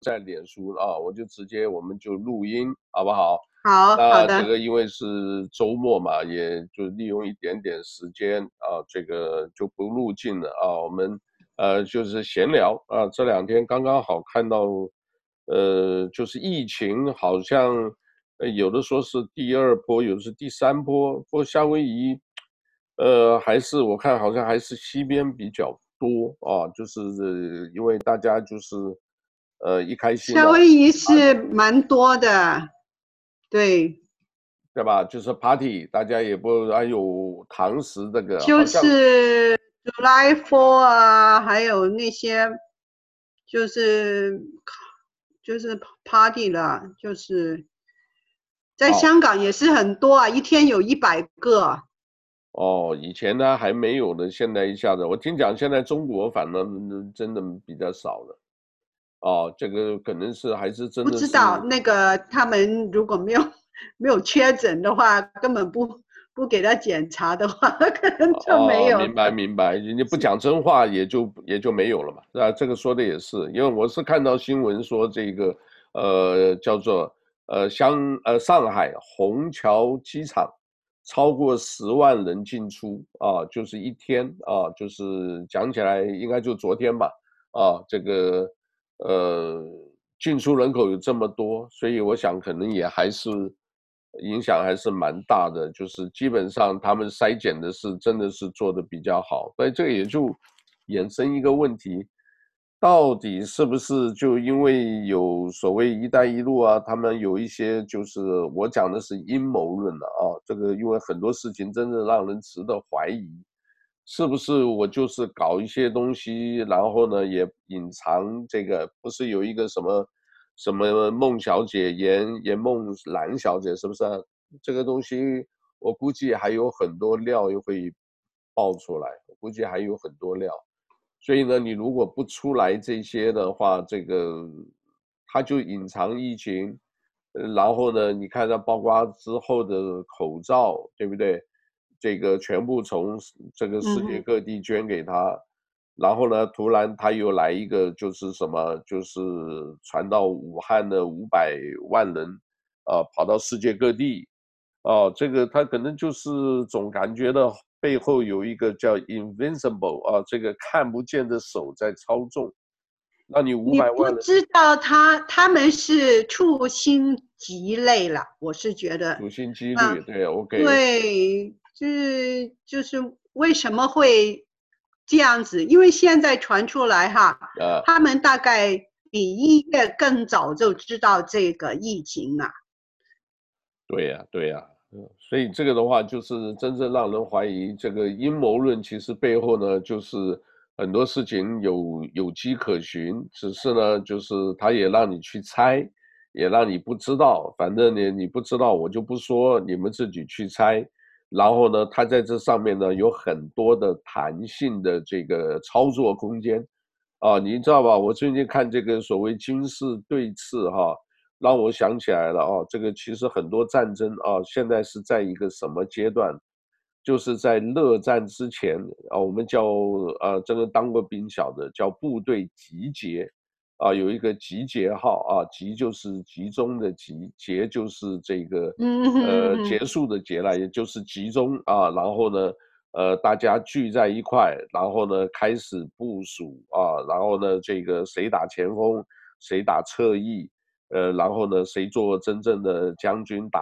在脸书啊，我就直接我们就录音，好不好？好，那这个因为是周末嘛，也就利用一点点时间啊，这个就不入镜了啊。我们呃就是闲聊啊，这两天刚刚好看到，呃，就是疫情好像有的说是第二波，有的是第三波。不过夏威夷，呃，还是我看好像还是西边比较多啊，就是因为大家就是呃一开心。夏威夷是蛮多的。啊对，对吧？就是 party，大家也不还有堂食这个，就是 July Four 啊，还有那些，就是就是 party 了，就是在香港也是很多啊，一天有一百个。哦，以前呢还没有呢，现在一下子，我听讲现在中国反正真的比较少了。哦，这个可能是还是真的。不知道那个他们如果没有没有确诊的话，根本不不给他检查的话，可能就没有。哦、明白明白，你不讲真话也就也就没有了嘛。啊，这个说的也是，因为我是看到新闻说这个呃叫做呃香呃上海虹桥机场超过十万人进出啊，就是一天啊，就是讲起来应该就昨天吧啊这个。呃，进出人口有这么多，所以我想可能也还是影响还是蛮大的。就是基本上他们筛检的是真的是做的比较好，所以这个也就衍生一个问题，到底是不是就因为有所谓“一带一路”啊，他们有一些就是我讲的是阴谋论了啊，这个因为很多事情真的让人值得怀疑。是不是我就是搞一些东西，然后呢也隐藏这个？不是有一个什么什么孟小姐严严梦兰小姐，是不是啊？这个东西我估计还有很多料又会爆出来，我估计还有很多料。所以呢，你如果不出来这些的话，这个他就隐藏疫情，然后呢，你看它曝光之后的口罩，对不对？这个全部从这个世界各地捐给他，嗯、然后呢，突然他又来一个，就是什么，就是传到武汉的五百万人，啊，跑到世界各地，哦，这个他可能就是总感觉到背后有一个叫 invincible 啊，这个看不见的手在操纵。那你五百万人，你不知道他他们是处心积虑了，我是觉得。处心积虑，对，OK。对。就是就是为什么会这样子？因为现在传出来哈，呃，他们大概比一月更早就知道这个疫情了。对呀，对呀，嗯，所以这个的话就是真正让人怀疑这个阴谋论，其实背后呢就是很多事情有有迹可循，只是呢就是他也让你去猜，也让你不知道，反正你你不知道我就不说，你们自己去猜。然后呢，它在这上面呢有很多的弹性的这个操作空间，啊，你知道吧？我最近看这个所谓军事对峙哈，让我想起来了啊，这个其实很多战争啊，现在是在一个什么阶段？就是在热战之前啊，我们叫呃，这个当过兵晓得叫部队集结。啊，有一个集结号啊，集就是集中的集，结就是这个呃结束的结了，也就是集中啊。然后呢，呃，大家聚在一块，然后呢开始部署啊，然后呢这个谁打前锋，谁打侧翼，呃，然后呢谁做真正的将军打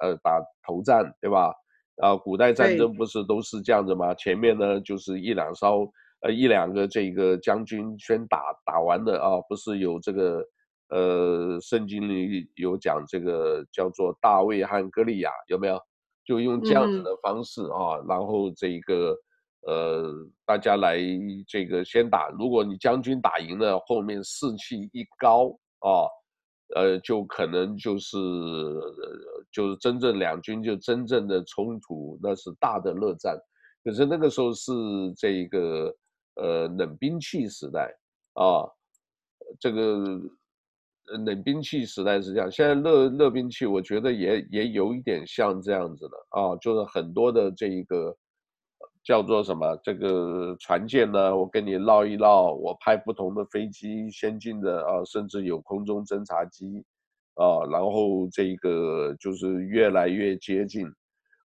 呃打头战，对吧？啊，古代战争不是都是这样子吗？前面呢就是一两艘。呃，一两个这个将军先打打完的啊，不是有这个，呃，圣经里有讲这个叫做大卫和歌利亚，有没有？就用这样子的方式啊，嗯、然后这个，呃，大家来这个先打，如果你将军打赢了，后面士气一高啊，呃，就可能就是，就是真正两军就真正的冲突，那是大的热战。可是那个时候是这个。呃，冷兵器时代啊，这个冷兵器时代是这样。现在热热兵器，我觉得也也有一点像这样子的啊，就是很多的这一个叫做什么？这个船舰呢，我跟你唠一唠，我派不同的飞机，先进的啊，甚至有空中侦察机，啊，然后这个就是越来越接近，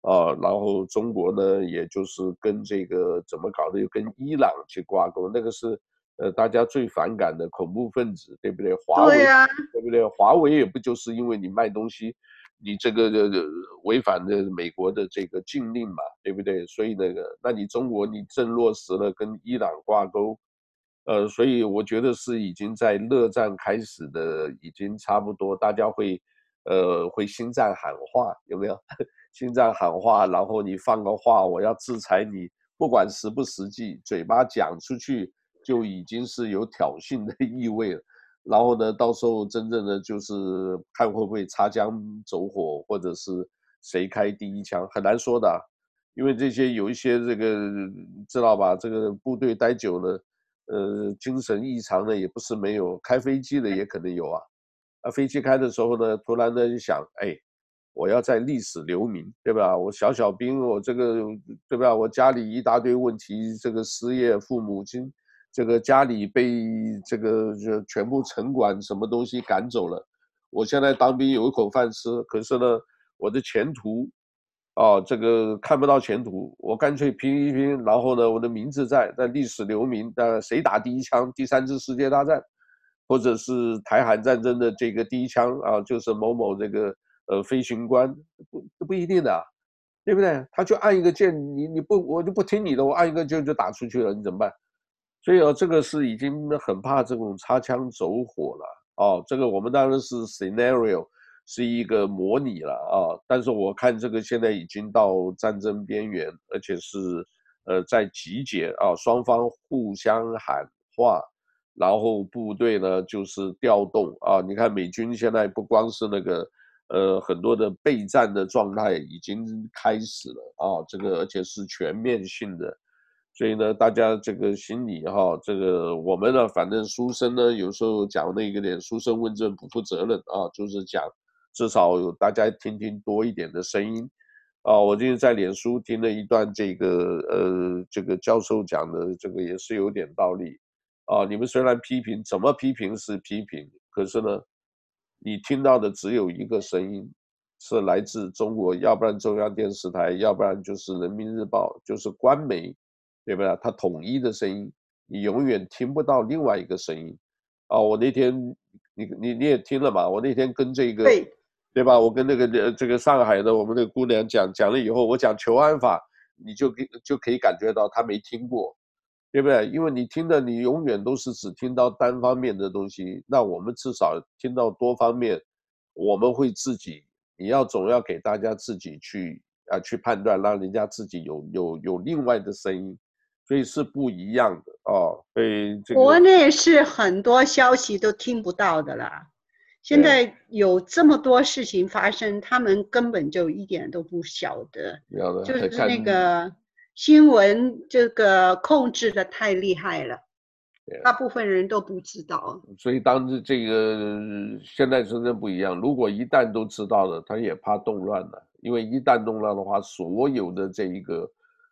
啊，然后中国呢，也就是跟这个怎么搞的，又跟伊朗去挂钩，那个是呃大家最反感的恐怖分子，对不对？华为，对啊，对不对？华为也不就是因为你卖东西。你这个的违反的美国的这个禁令嘛，对不对？所以那个，那你中国你正落实了跟伊朗挂钩，呃，所以我觉得是已经在热战开始的，已经差不多，大家会，呃，会心脏喊话，有没有？心脏喊话，然后你放个话，我要制裁你，不管实不实际，嘴巴讲出去就已经是有挑衅的意味了。然后呢，到时候真正的就是看会不会擦枪走火，或者是谁开第一枪，很难说的。因为这些有一些这个知道吧，这个部队待久了，呃，精神异常的也不是没有，开飞机的也可能有啊。啊，飞机开的时候呢，突然呢就想，哎，我要在历史留名，对吧？我小小兵，我这个对吧？我家里一大堆问题，这个失业，父母亲。这个家里被这个就全部城管什么东西赶走了，我现在当兵有一口饭吃，可是呢，我的前途，啊，这个看不到前途，我干脆拼一拼，然后呢，我的名字在在历史留名，但谁打第一枪？第三次世界大战，或者是台海战争的这个第一枪啊，就是某某这个呃飞行官，不不一定的，对不对？他就按一个键，你你不我就不听你的，我按一个键就打出去了，你怎么办？所以啊，这个是已经很怕这种擦枪走火了哦。这个我们当然是 scenario，是一个模拟了啊。但是我看这个现在已经到战争边缘，而且是呃在集结啊，双方互相喊话，然后部队呢就是调动啊。你看美军现在不光是那个呃很多的备战的状态已经开始了啊，这个而且是全面性的。所以呢，大家这个心里哈，这个我们呢，反正书生呢，有时候讲那个点，书生问政不负责任啊，就是讲至少有大家听听多一点的声音啊。我今天在脸书听了一段这个呃，这个教授讲的这个也是有点道理啊。你们虽然批评，怎么批评是批评，可是呢，你听到的只有一个声音，是来自中国，要不然中央电视台，要不然就是人民日报，就是官媒。对不对？他统一的声音，你永远听不到另外一个声音，啊！我那天你你你也听了嘛？我那天跟这个，对，对吧？我跟那个这个上海的我们的姑娘讲讲了以后，我讲求安法，你就给就可以感觉到她没听过，对不对？因为你听的你永远都是只听到单方面的东西，那我们至少听到多方面，我们会自己，你要总要给大家自己去啊去判断，让人家自己有有有另外的声音。所以是不一样的哦，所以这个国内是很多消息都听不到的啦。现在有这么多事情发生，他们根本就一点都不晓得。就是那个新闻这个控制的太厉害了，大部分人都不知道。所以当时这个现在真正不一样，如果一旦都知道了，他也怕动乱了，因为一旦动乱的话，所有的这一个。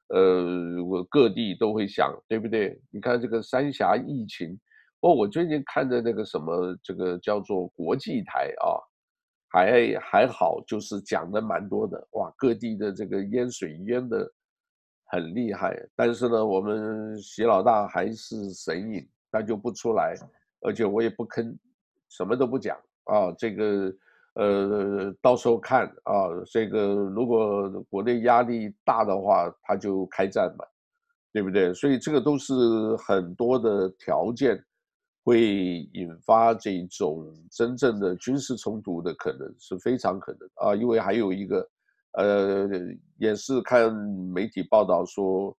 呃，我各地都会想，对不对？你看这个三峡疫情，哦，我最近看的那个什么，这个叫做国际台啊，还还好，就是讲的蛮多的，哇，各地的这个淹水淹的很厉害，但是呢，我们习老大还是神隐，他就不出来，而且我也不吭，什么都不讲啊，这个。呃，到时候看啊，这个如果国内压力大的话，他就开战嘛，对不对？所以这个都是很多的条件，会引发这种真正的军事冲突的可能是非常可能啊。因为还有一个，呃，也是看媒体报道说，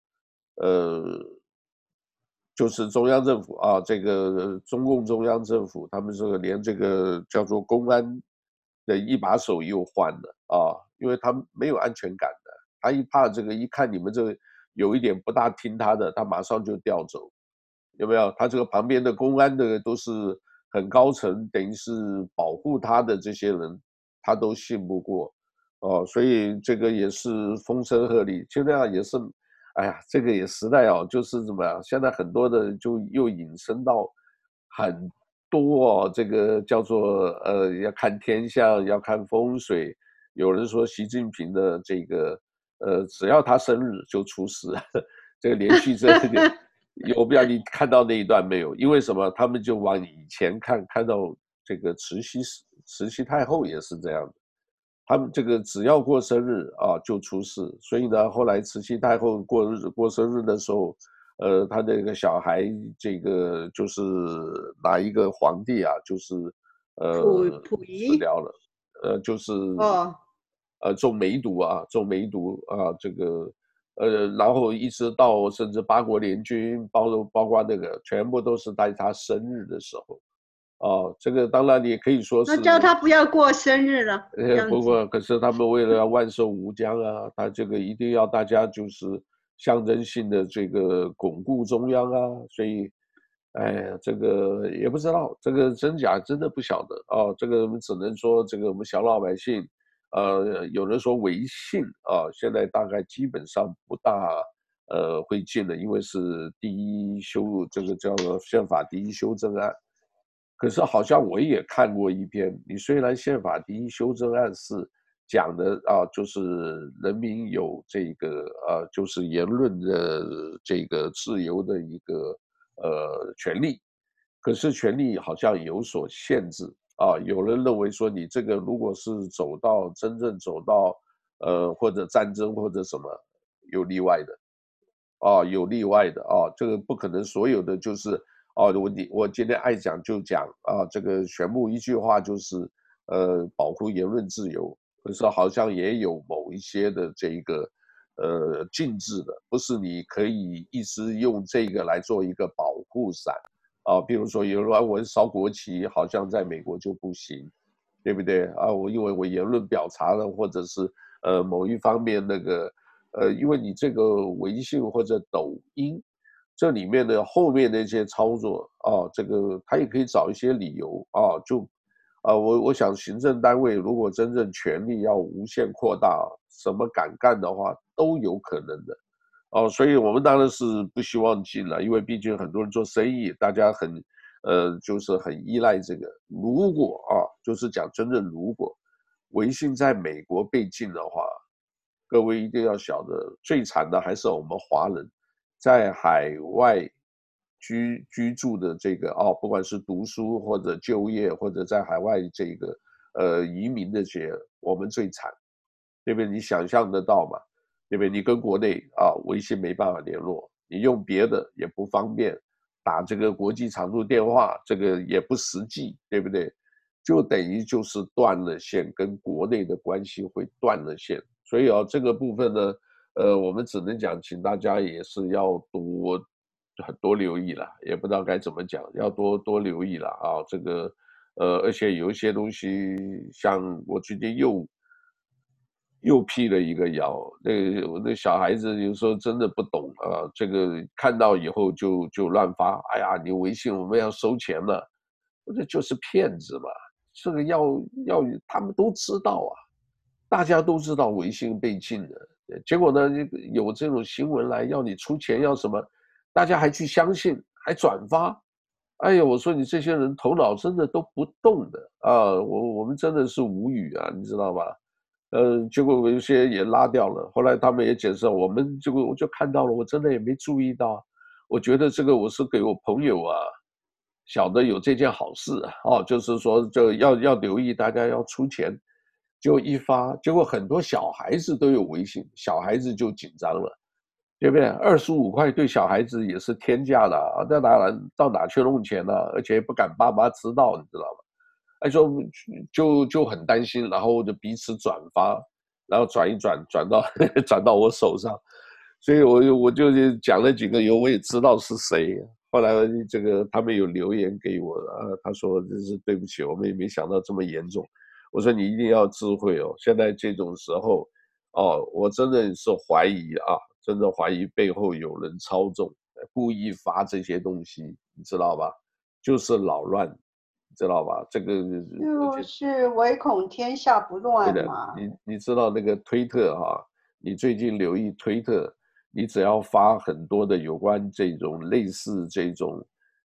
呃，就是中央政府啊，这个中共中央政府，他们这个连这个叫做公安。的一把手又换了啊，因为他没有安全感的，他一怕这个，一看你们这个有一点不大听他的，他马上就调走，有没有？他这个旁边的公安的都是很高层，等于是保护他的这些人，他都信不过，哦，所以这个也是风声鹤唳，就那样也是哎呀，这个也时代哦，就是怎么样？现在很多的就又引申到很多哦，这个叫做呃，要看天象，要看风水。有人说习近平的这个呃，只要他生日就出事，这个连续这个，我不知道你看到那一段没有？因为什么？他们就往以前看，看到这个慈禧慈禧太后也是这样的。他们这个只要过生日啊就出事，所以呢，后来慈禧太后过日子过生日的时候，呃，他那个小孩这个就是哪一个皇帝啊，就是呃溥仪死掉了，呃，就是哦，呃，中梅毒啊，中梅毒啊，这个呃，然后一直到甚至八国联军，包包括那个全部都是在他生日的时候。哦，这个当然你也可以说是，那叫他不要过生日了。不过，可是他们为了要万寿无疆啊，他这个一定要大家就是象征性的这个巩固中央啊，所以，哎，这个也不知道这个真假，真的不晓得哦。这个我们只能说，这个我们小老百姓，呃，有人说微信啊，现在大概基本上不大呃会进了，因为是第一修这个叫做宪法第一修正案。可是好像我也看过一篇，你虽然宪法第一修正案是讲的啊，就是人民有这个呃，就是言论的这个自由的一个呃权利，可是权利好像有所限制啊。有人认为说，你这个如果是走到真正走到呃或者战争或者什么有例外的，啊有例外的啊，这个不可能所有的就是。哦，我你我今天爱讲就讲啊，这个全部一句话就是，呃，保护言论自由。可是好像也有某一些的这个，呃，禁止的，不是你可以一直用这个来做一个保护伞啊。比如说有人说我烧国旗，好像在美国就不行，对不对啊？我因为我言论表达了，或者是呃某一方面那个，呃，因为你这个微信或者抖音。这里面的后面的一些操作啊，这个他也可以找一些理由啊，就啊，我我想行政单位如果真正权力要无限扩大，什么敢干的话都有可能的，哦，所以我们当然是不希望进了，因为毕竟很多人做生意，大家很呃就是很依赖这个。如果啊，就是讲真正如果微信在美国被禁的话，各位一定要晓得，最惨的还是我们华人。在海外居居住的这个哦，不管是读书或者就业，或者在海外这个呃移民的些，我们最惨，对不对？你想象得到吗？对不对？你跟国内啊微信没办法联络，你用别的也不方便，打这个国际长途电话这个也不实际，对不对？就等于就是断了线，跟国内的关系会断了线。所以啊，这个部分呢。呃，我们只能讲，请大家也是要多多留意了，也不知道该怎么讲，要多多留意了啊。这个，呃，而且有一些东西，像我最近又又辟了一个谣，那我那小孩子有时候真的不懂啊，这个看到以后就就乱发，哎呀，你微信我们要收钱了，这就是骗子嘛，这个要要他们都知道啊，大家都知道微信被禁了。结果呢，有这种新闻来要你出钱要什么，大家还去相信，还转发，哎呀，我说你这些人头脑真的都不动的啊！我我们真的是无语啊，你知道吧？呃，结果有些也拉掉了，后来他们也解释，我们这个我就看到了，我真的也没注意到，我觉得这个我是给我朋友啊，晓得有这件好事啊，哦，就是说就要要留意，大家要出钱。就一发，结果很多小孩子都有微信，小孩子就紧张了，对不对？二十五块对小孩子也是天价的啊！那当然到哪去弄钱呢？而且也不敢爸妈知道，你知道吗？哎，说就就很担心，然后就彼此转发，然后转一转，转到 转到我手上，所以我就我就讲了几个由我也知道是谁。后来这个他们有留言给我啊，他说这是对不起，我们也没想到这么严重。我说你一定要智慧哦！现在这种时候，哦，我真的是怀疑啊，真的怀疑背后有人操纵，故意发这些东西，你知道吧？就是扰乱，你知道吧？这个就是唯恐天下不乱嘛。你你知道那个推特哈？你最近留意推特，你只要发很多的有关这种类似这种，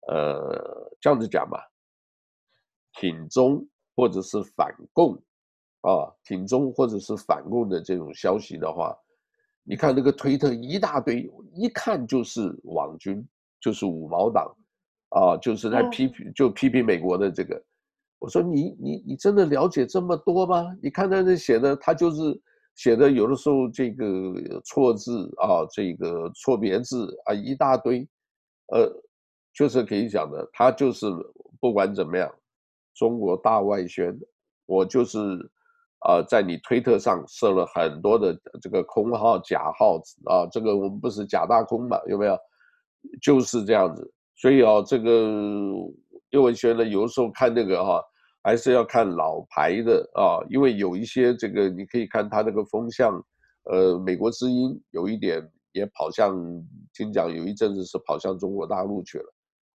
呃，这样子讲吧，挺中或者是反共，啊，挺中或者是反共的这种消息的话，你看那个推特一大堆，一看就是网军，就是五毛党，啊，就是在批评，就批评美国的这个。我说你你你真的了解这么多吗？你看他那写的，他就是。写的有的时候这个错字啊，这个错别字啊一大堆，呃，就是可以讲的，他就是不管怎么样，中国大外宣，我就是啊，在你推特上设了很多的这个空号假号啊，这个我们不是假大空嘛，有没有？就是这样子，所以啊，这个叶文轩呢，有时候看那个哈、还是要看老牌的啊，因为有一些这个你可以看他那个风向，呃，美国之音有一点也跑向，听讲有一阵子是跑向中国大陆去了，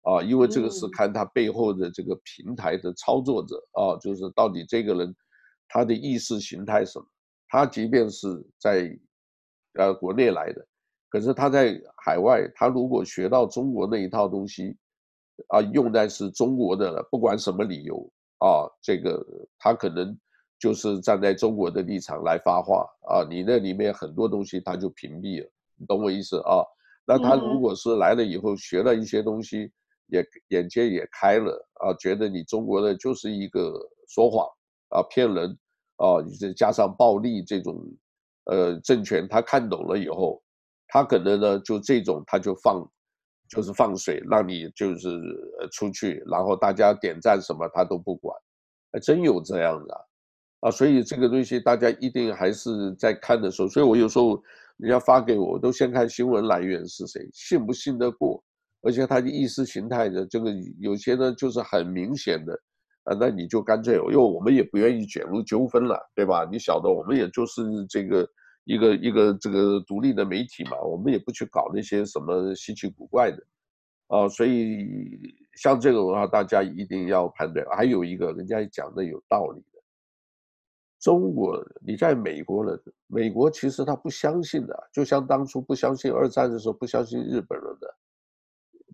啊，因为这个是看他背后的这个平台的操作者啊，就是到底这个人他的意识形态什么，他即便是在呃国内来的，可是他在海外，他如果学到中国那一套东西，啊，用在是中国的了，不管什么理由。啊，这个他可能就是站在中国的立场来发话啊，你那里面很多东西他就屏蔽了，你懂我意思啊？那他如果是来了以后学了一些东西，也眼界也开了啊，觉得你中国的就是一个说谎啊、骗人啊，你再加上暴力这种呃政权，他看懂了以后，他可能呢就这种他就放。就是放水，让你就是出去，然后大家点赞什么他都不管，还真有这样的啊，所以这个东西大家一定还是在看的时候，所以我有时候人家发给我，我都先看新闻来源是谁，信不信得过，而且他的意识形态的这个有些呢就是很明显的啊，那你就干脆，因为我们也不愿意卷入纠纷了，对吧？你晓得，我们也就是这个。一个一个这个独立的媒体嘛，我们也不去搞那些什么稀奇古怪的，啊，所以像这个的话，大家一定要判断。还有一个，人家讲的有道理的，中国你在美国了，美国其实他不相信的，就像当初不相信二战的时候不相信日本人的，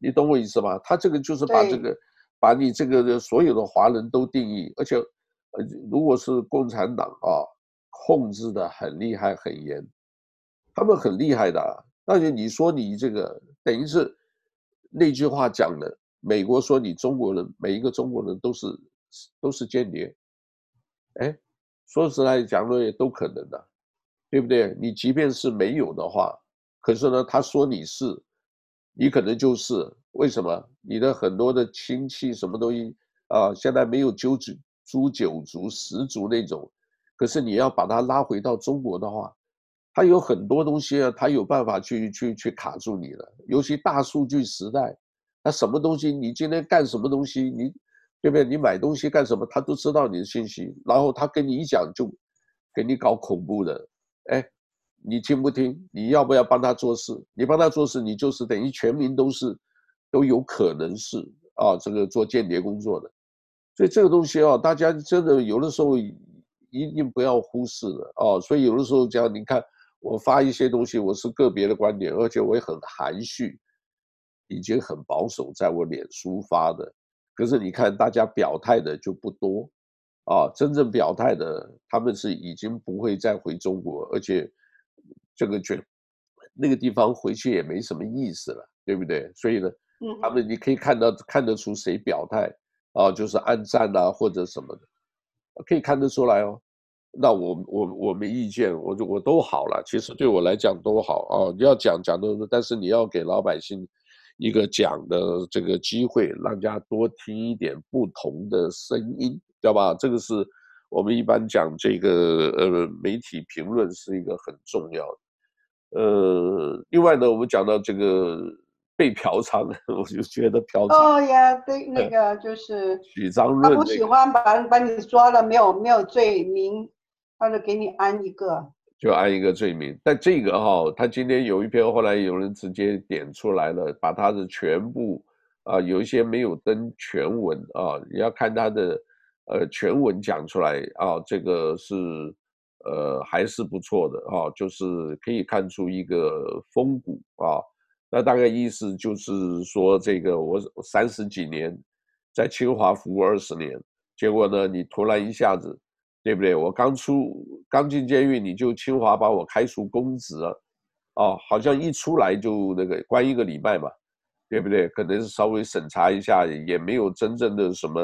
你懂我意思吗？他这个就是把这个把你这个所有的华人都定义，而且呃，如果是共产党啊。控制的很厉害很严，他们很厉害的。但是你说你这个等于是那句话讲的，美国说你中国人每一个中国人都是都是间谍，哎，说实在讲的也都可能的，对不对？你即便是没有的话，可是呢，他说你是，你可能就是为什么？你的很多的亲戚什么东西啊，现在没有九族、诛九族、十族那种。可是你要把它拉回到中国的话，它有很多东西啊，它有办法去去去卡住你了。尤其大数据时代，它什么东西，你今天干什么东西，你对不对？你买东西干什么，他都知道你的信息，然后他跟你一讲就给你搞恐怖的。哎，你听不听？你要不要帮他做事？你帮他做事，你就是等于全民都是都有可能是啊，这个做间谍工作的。所以这个东西啊，大家真的有的时候。一定不要忽视了啊，所以有的时候讲，你看我发一些东西，我是个别的观点，而且我也很含蓄，已经很保守，在我脸书发的。可是你看大家表态的就不多啊，真正表态的，他们是已经不会再回中国，而且这个觉那个地方回去也没什么意思了，对不对？所以呢，他们你可以看到看得出谁表态啊，就是暗战啊或者什么的。可以看得出来哦，那我我我没意见，我就我都好了。其实对我来讲都好啊。你要讲讲的，但是你要给老百姓一个讲的这个机会，让大家多听一点不同的声音，知道吧？这个是我们一般讲这个呃媒体评论是一个很重要的。呃，另外呢，我们讲到这个。被嫖娼，我就觉得嫖娼。哦呀，对，那个就是 许章润，他不喜欢把把你抓了，没有没有罪名，他就给你安一个，就安一个罪名。但这个哈，他今天有一篇，后来有人直接点出来了，把他的全部啊，有一些没有登全文啊，你要看他的呃全文讲出来啊，这个是呃还是不错的啊，就是可以看出一个风骨啊。那大概意思就是说，这个我三十几年在清华服务二十年，结果呢，你突然一下子，对不对？我刚出刚进监狱，你就清华把我开除公职了，啊，好像一出来就那个关一个礼拜嘛，对不对？可能是稍微审查一下，也没有真正的什么，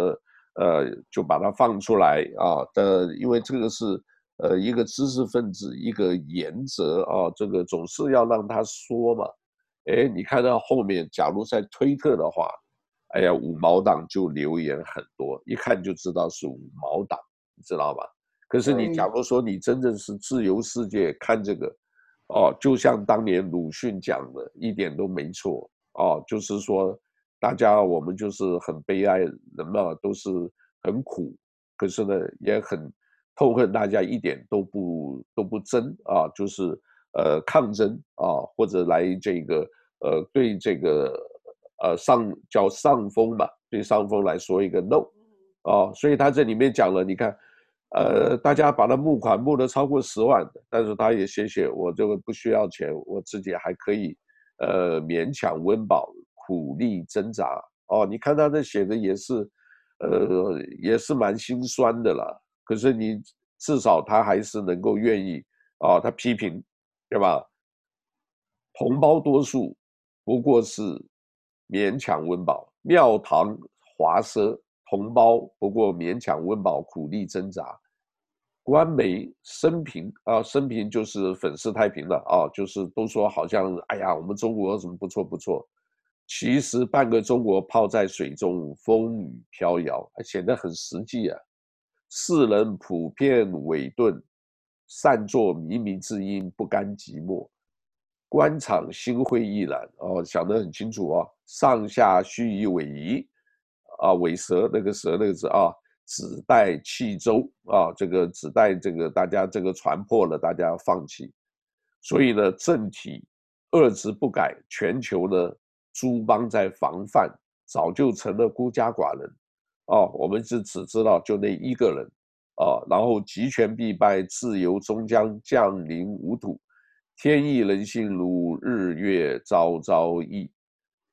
呃，就把它放出来啊。的，因为这个是呃一个知识分子一个原则啊，这个总是要让他说嘛。哎，你看到后面，假如在推特的话，哎呀，五毛党就留言很多，一看就知道是五毛党。你知道吧？可是你假如说你真正是自由世界看这个，哦，就像当年鲁迅讲的，一点都没错哦，就是说大家我们就是很悲哀，人嘛都是很苦，可是呢也很痛恨大家一点都不都不争啊，就是呃抗争啊，或者来这个呃对这个呃上叫上峰嘛，对上峰来说一个 no 啊，所以他这里面讲了，你看。呃，大家把他募款募了超过十万，但是他也写写我这个不需要钱，我自己还可以，呃，勉强温饱，苦力挣扎。哦，你看他这写的也是，呃，也是蛮心酸的啦。可是你至少他还是能够愿意，啊、他批评，对吧？同胞多数不过是勉强温饱，庙堂华奢。同胞不过勉强温饱，苦力挣扎。官媒生平啊，生平就是粉饰太平了啊，就是都说好像哎呀，我们中国怎么不错不错，其实半个中国泡在水中，风雨飘摇，显得很实际啊。世人普遍伪钝，擅作靡靡之音，不甘寂寞。官场心灰意冷哦，想得很清楚哦，上下虚以委蛇。啊，尾蛇那个蛇那个字啊，只待弃舟啊，这个只待这个大家这个船破了，大家放弃。所以呢，政体恶职不改，全球呢诸邦在防范，早就成了孤家寡人。哦、我们是只知道就那一个人啊，然后集权必败，自由终将降临无土，天意人心如日月昭昭异。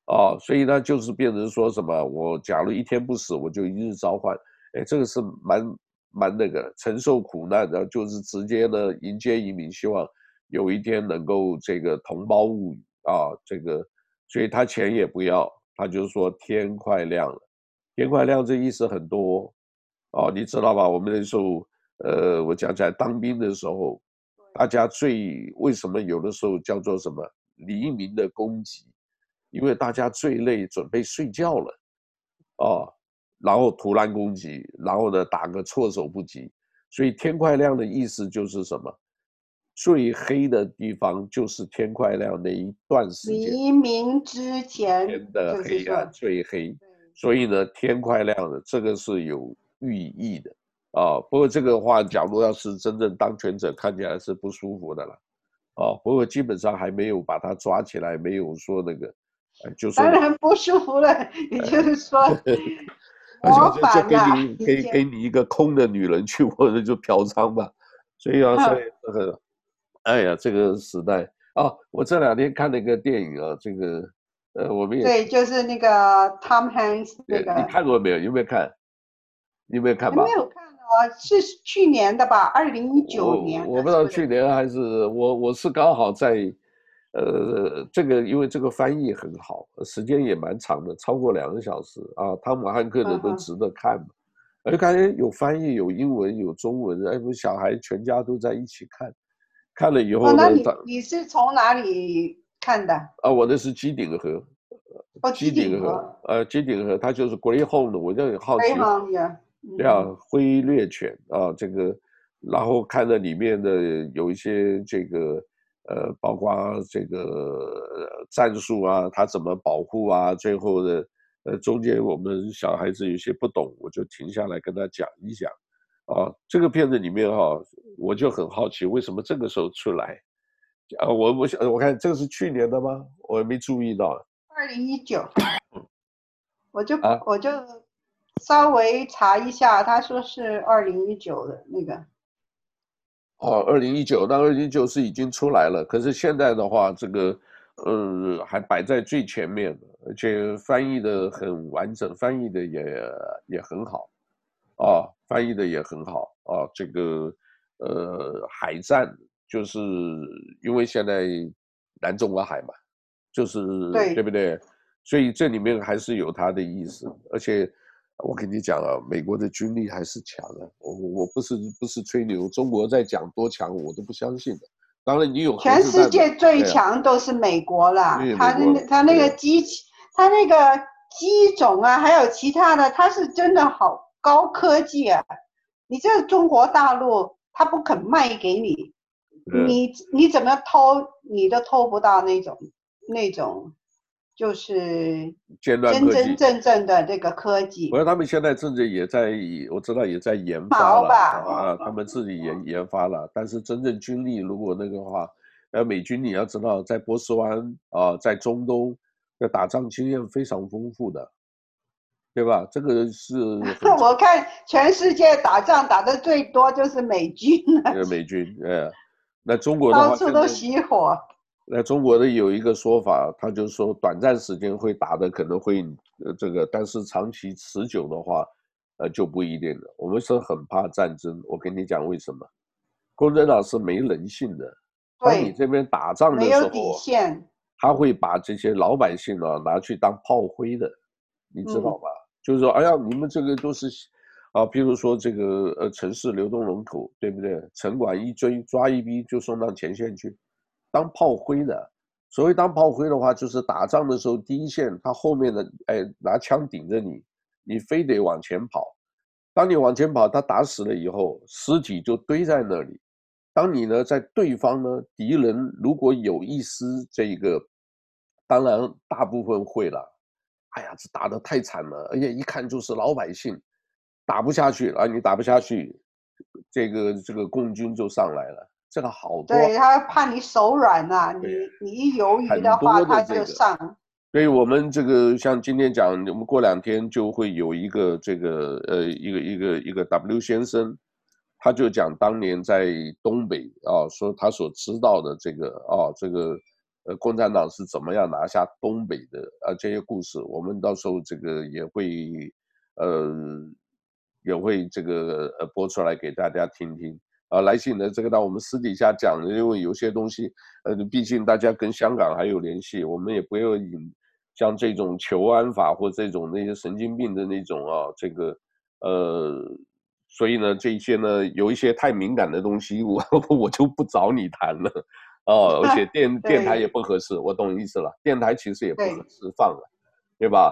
哦，所以呢，就是变成说什么，我假如一天不死，我就一日召唤，哎，这个是蛮蛮那个承受苦难，然后就是直接呢迎接移民，希望有一天能够这个同胞物语啊，这个，所以他钱也不要，他就说天快亮了，天快亮这意思很多，哦，你知道吧？我们那时候，呃，我讲起来当兵的时候，大家最为什么有的时候叫做什么黎明的攻击？因为大家最累，准备睡觉了，哦，然后突然攻击，然后呢打个措手不及，所以天快亮的意思就是什么？最黑的地方就是天快亮那一段时间，黎明之前天的黑暗最黑，所以呢天快亮了，这个是有寓意的啊、哦。不过这个话，假如要是真正当权者，看起来是不舒服的了，啊，不过基本上还没有把他抓起来，没有说那个。就是、当然不舒服了，也就是说，而且就就给你给给你一个空的女人去，或者就嫖娼吧。所以啊，所以这个，哎呀，这个时代啊，我这两天看了一个电影啊，这个呃，我们也对，就是那个 Tom Hanks 那个，你看过没有？有没有看？有没有看吧？没有看啊，是去年的吧？二零一九年我。我不知道去年还是我，我是刚好在。呃，这个因为这个翻译很好，时间也蛮长的，超过两个小时啊。汤姆汉克的都值得看嘛。我就感觉有翻译，有英文，有中文，哎，不，小孩全家都在一起看。看了以后呢，那你你是从哪里看的？啊，我那是机顶盒。哦，机顶盒。呃，机顶盒，它就是 Greyhound，我就很好奇。对啊，灰猎犬啊，这个，然后看了里面的有一些这个。呃，包括这个战术啊，他怎么保护啊？最后的，呃，中间我们小孩子有些不懂，我就停下来跟他讲一讲。啊，这个片子里面哈、啊，我就很好奇，为什么这个时候出来？啊，我我想我看这个是去年的吗？我也没注意到。二零一九，我就、啊、我就稍微查一下，他说是二零一九的那个。哦，二零一九，那二零一九是已经出来了，可是现在的话，这个呃还摆在最前面，而且翻译的很完整，翻译的也也很好，啊，翻译的也很好啊，这个呃海战就是因为现在南中国海嘛，就是对，对不对？所以这里面还是有它的意思，而且。我跟你讲啊，美国的军力还是强的。我我不是不是吹牛，中国在讲多强，我都不相信的。当然，你有全世界最强都是美国了。他那他那个机器，他那个机种啊，还有其他的，他是真的好高科技啊！你这中国大陆，他不肯卖给你，你你怎么偷，你都偷不到那种那种。就是真真正正的这个科技，我说他们现在正在也在，我知道也在研发了啊，他们自己研 研发了。但是真正军力如果那个话，呃，美军你要知道，在波斯湾啊，在中东，的打仗经验非常丰富的，对吧？这个是 我看全世界打仗打的最多就是美军了，美军，呃，那中国的话到处都熄火。那中国的有一个说法，他就说短暂时间会打的可能会呃这个，但是长期持久的话，呃就不一定了。我们是很怕战争，我跟你讲为什么？共产党是没人性的，当你这边打仗的时候，没有底线，他会把这些老百姓啊拿去当炮灰的，你知道吧？嗯、就是说，哎呀，你们这个都是啊，比如说这个呃城市流动人口，对不对？城管一追抓一逼就送到前线去。当炮灰的，所谓当炮灰的话，就是打仗的时候第一线，他后面的哎拿枪顶着你，你非得往前跑。当你往前跑，他打死了以后，尸体就堆在那里。当你呢在对方呢敌人如果有一丝这个，当然大部分会了。哎呀，这打得太惨了，而且一看就是老百姓，打不下去啊，你打不下去，这个这个共军就上来了。这个好多，对他怕你手软呐、啊，你你一犹豫的话，他就上。所以我们这个像今天讲，我们过两天就会有一个这个呃一个一个一个 W 先生，他就讲当年在东北啊，说他所知道的这个啊这个呃共产党是怎么样拿下东北的啊这些故事，我们到时候这个也会呃也会这个呃播出来给大家听听。啊，来信呢这个，到我们私底下讲的，因为有些东西，呃，毕竟大家跟香港还有联系，我们也不要引像这种求安法或这种那些神经病的那种啊，这个，呃，所以呢，这一些呢，有一些太敏感的东西，我 我就不找你谈了，哦，而且 电电台也不合适，我懂意思了，电台其实也不合适放了，对吧？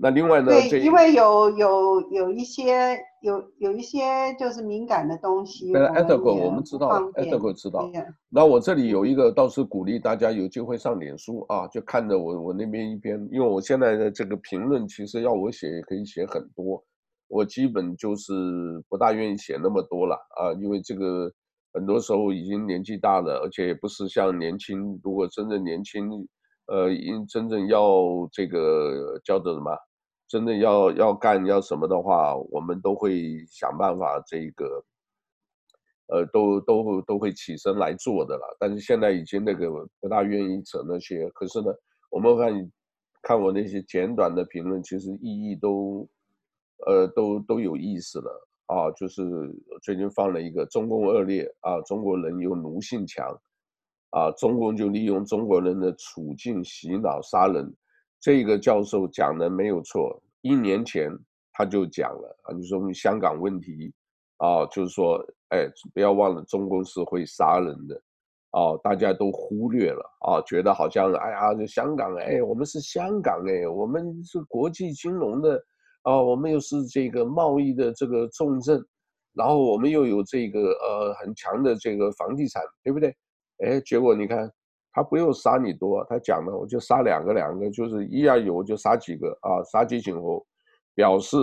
那另外呢？对，因为有有有一些有有一些就是敏感的东西。对，ethical 我们知道，ethical 知道。那我这里有一个，倒是鼓励大家有机会上脸书啊，就看着我我那边一篇，因为我现在的这个评论，其实要我写也可以写很多，我基本就是不大愿意写那么多了啊，因为这个很多时候已经年纪大了，而且也不是像年轻，如果真正年轻，呃，因真正要这个叫做什么？真的要要干要什么的话，我们都会想办法，这个，呃，都都都会起身来做的了。但是现在已经那个不大愿意扯那些。可是呢，我们看看我那些简短的评论，其实意义都，呃，都都有意思了啊。就是最近放了一个中共恶劣啊，中国人有奴性强啊，中共就利用中国人的处境洗脑杀人。这个教授讲的没有错，一年前他就讲了啊，你说香港问题啊，就是说，哎，不要忘了中共是会杀人的，啊，大家都忽略了啊，觉得好像哎呀，这香港哎，我们是香港哎，我们是国际金融的，啊，我们又是这个贸易的这个重镇，然后我们又有这个呃很强的这个房地产，对不对？哎，结果你看。他不用杀你多，他讲了，我就杀两个两个，就是一样有我就杀几个啊，杀鸡儆猴，表示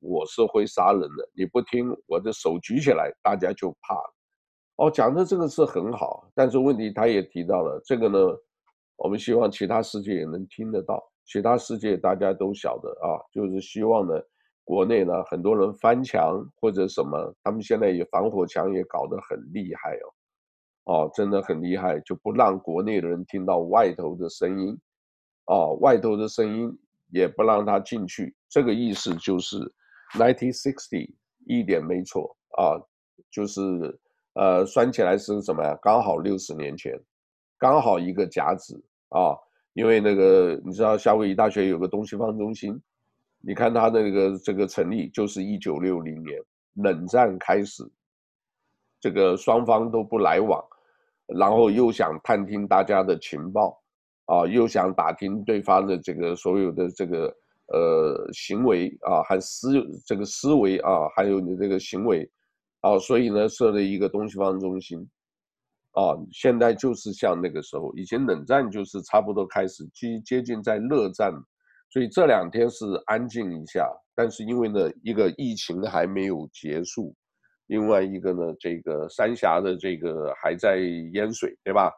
我是会杀人的。你不听，我的手举起来，大家就怕了。哦，讲的这个是很好，但是问题他也提到了这个呢，我们希望其他世界也能听得到，其他世界大家都晓得啊，就是希望呢，国内呢，很多人翻墙或者什么，他们现在也防火墙也搞得很厉害哦，哦，真的很厉害，就不让国内的人听到外头的声音，哦，外头的声音也不让他进去，这个意思就是1960一点没错啊，就是呃，算起来是什么呀？刚好六十年前，刚好一个甲子啊，因为那个你知道夏威夷大学有个东西方中心。你看他那个这个成立就是一九六零年，冷战开始，这个双方都不来往，然后又想探听大家的情报，啊，又想打听对方的这个所有的这个呃行为啊，还思这个思维啊，还有你这个行为，啊，所以呢设了一个东西方中心，啊，现在就是像那个时候，以前冷战就是差不多开始接接近在热战。所以这两天是安静一下，但是因为呢，一个疫情还没有结束，另外一个呢，这个三峡的这个还在淹水，对吧？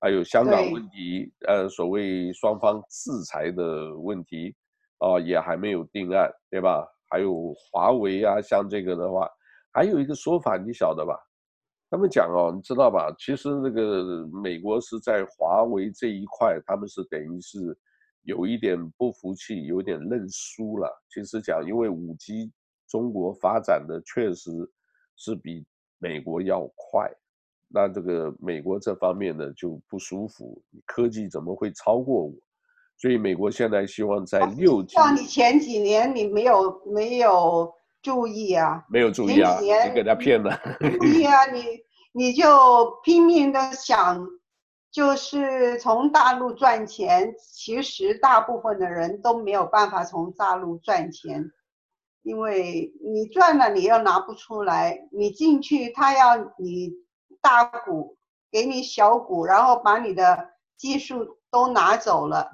还有香港问题，呃，所谓双方制裁的问题，啊、呃，也还没有定案，对吧？还有华为啊，像这个的话，还有一个说法，你晓得吧？他们讲哦，你知道吧？其实那个美国是在华为这一块，他们是等于是。有一点不服气，有点认输了。其实讲，因为五 G 中国发展的确实是比美国要快，那这个美国这方面呢就不舒服。科技怎么会超过我？所以美国现在希望在六 G。像你前几年你没有没有注意啊？没有注意啊？你给他骗了。注意啊，你你就拼命的想。就是从大陆赚钱，其实大部分的人都没有办法从大陆赚钱，因为你赚了你又拿不出来，你进去他要你大股，给你小股，然后把你的技术都拿走了。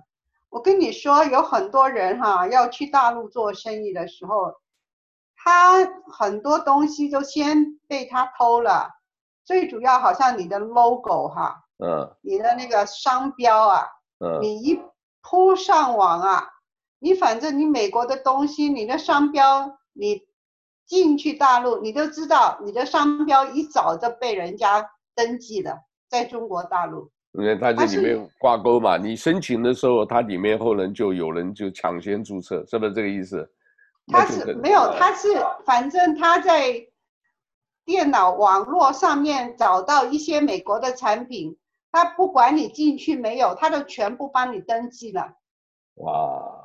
我跟你说，有很多人哈要去大陆做生意的时候，他很多东西都先被他偷了，最主要好像你的 logo 哈。嗯，你的那个商标啊，嗯，你一铺上网啊，你反正你美国的东西，你的商标，你进去大陆，你都知道，你的商标一早就被人家登记了，在中国大陆。因为它这里面挂钩嘛，你申请的时候，它里面后人就有人就抢先注册，是不是这个意思？他是没有，他是反正他在电脑网络上面找到一些美国的产品。他不管你进去没有，他都全部帮你登记了。哇！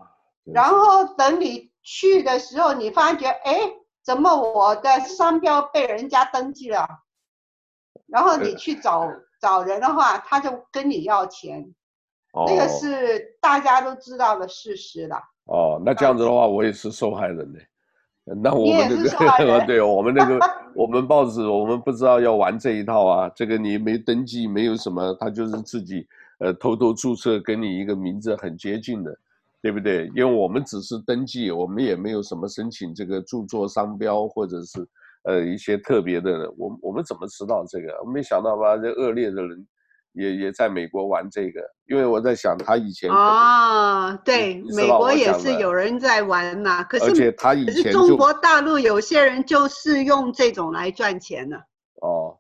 然后等你去的时候，你发觉，哎，怎么我的商标被人家登记了？然后你去找找人的话，他就跟你要钱。哦。那个是大家都知道的事实了。哦，那这样子的话，我也是受害人呢。那我们那个，对，我们那个，我们报纸，我们不知道要玩这一套啊。这个你没登记，没有什么，他就是自己，呃，偷偷注册，跟你一个名字很接近的，对不对？因为我们只是登记，我们也没有什么申请这个著作商标或者是，呃，一些特别的。我我们怎么知道这个？我没想到吧，这恶劣的人。也也在美国玩这个，因为我在想他以前哦，对，美国也是有人在玩呐。可是而且他以前中国大陆有些人就是用这种来赚钱的。哦，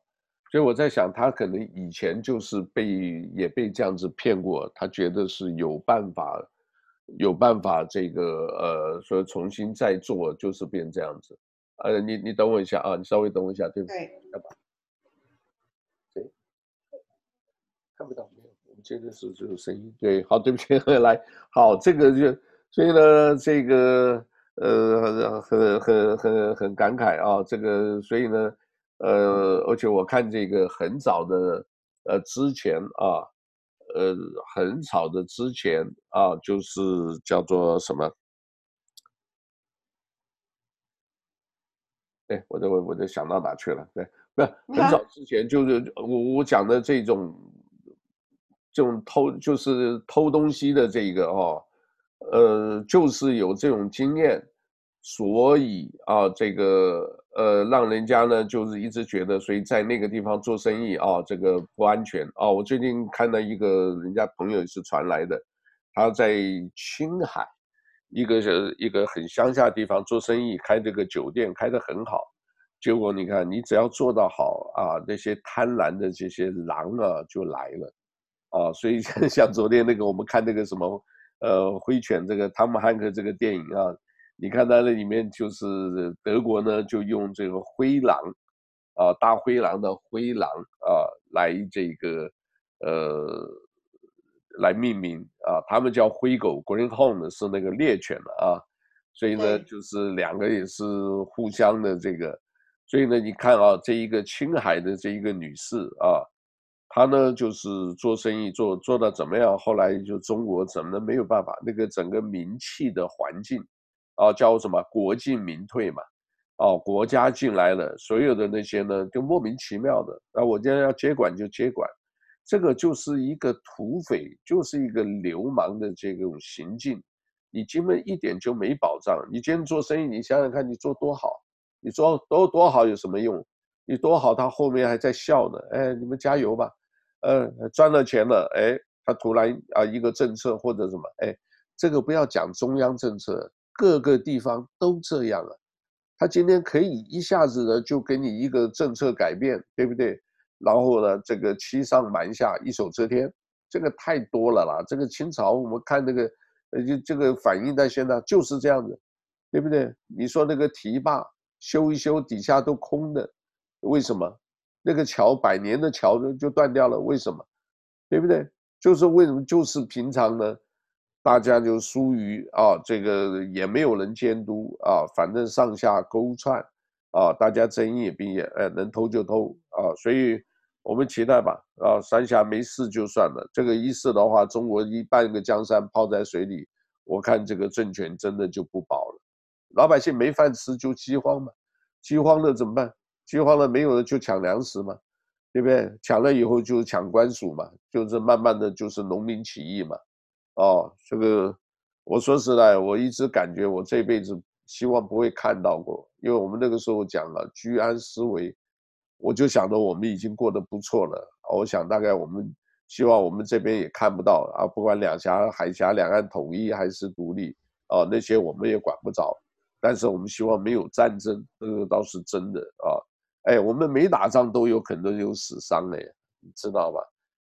所以我在想，他可能以前就是被也被这样子骗过，他觉得是有办法，有办法这个呃，说重新再做，就是变这样子。呃，你你等我一下啊，你稍微等我一下，对不对？对。看不到，没有。我们接着是这个声音。对，好，对不起，来，好，这个就，所以呢，这个呃，很很很很感慨啊，这个，所以呢，呃，而且我看这个很早的，呃，之前啊，呃，很早的之前啊，就是叫做什么？哎，我都我就想到哪去了？对，不是 很早之前，就是我我讲的这种。这种偷就是偷东西的这个哦，呃，就是有这种经验，所以啊，这个呃，让人家呢就是一直觉得，所以在那个地方做生意啊，这个不安全啊。我最近看到一个人家朋友是传来的，他在青海一个是一个很乡下地方做生意，开这个酒店开得很好，结果你看你只要做得好啊，那些贪婪的这些狼啊就来了，啊，所以 像昨天那个我们看那个什么呃灰犬这个汤姆汉克这个电影啊，你看它那里面就是德国呢就用这个灰狼啊大灰狼的灰狼啊来这个呃。来命名啊，他们叫灰狗，greenhound 是那个猎犬的啊，所以呢，就是两个也是互相的这个，所以呢，你看啊，这一个青海的这一个女士啊，她呢就是做生意做做到怎么样，后来就中国怎么没有办法，那个整个名气的环境啊，叫什么国进民退嘛，哦，国家进来了，所有的那些呢就莫名其妙的，那我今天要接管就接管。这个就是一个土匪，就是一个流氓的这种行径，你基本一点就没保障。你今天做生意，你想想看，你做多好，你做多多好有什么用？你多好，他后面还在笑呢。哎，你们加油吧，呃，赚了钱了，哎，他突然啊一个政策或者什么，哎，这个不要讲中央政策，各个地方都这样啊。他今天可以一下子呢就给你一个政策改变，对不对？然后呢，这个欺上瞒下，一手遮天，这个太多了啦。这个清朝我们看那个，呃，就这个反映在现在就是这样子，对不对？你说那个堤坝修一修，底下都空的，为什么？那个桥百年的桥就就断掉了，为什么？对不对？就是为什么？就是平常呢，大家就疏于啊，这个也没有人监督啊，反正上下勾串啊，大家睁一眼闭眼，哎，能偷就偷啊，所以。我们期待吧，啊，三峡没事就算了。这个一事的话，中国一半个江山泡在水里，我看这个政权真的就不保了。老百姓没饭吃就饥荒嘛，饥荒了怎么办？饥荒了没有了就抢粮食嘛，对不对？抢了以后就抢官署嘛，就是慢慢的就是农民起义嘛。哦，这个我说实在，我一直感觉我这辈子希望不会看到过，因为我们那个时候讲了居安思危。我就想着我们已经过得不错了，我想大概我们希望我们这边也看不到啊，不管两峡、海峡两岸统一还是独立，啊，那些我们也管不着，但是我们希望没有战争，这个倒是真的啊。哎，我们没打仗都有可能有死伤的，你知道吧？